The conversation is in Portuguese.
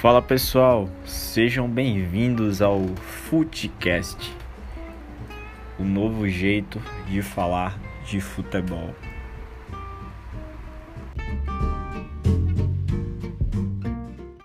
Fala pessoal, sejam bem-vindos ao Footcast, o novo jeito de falar de futebol.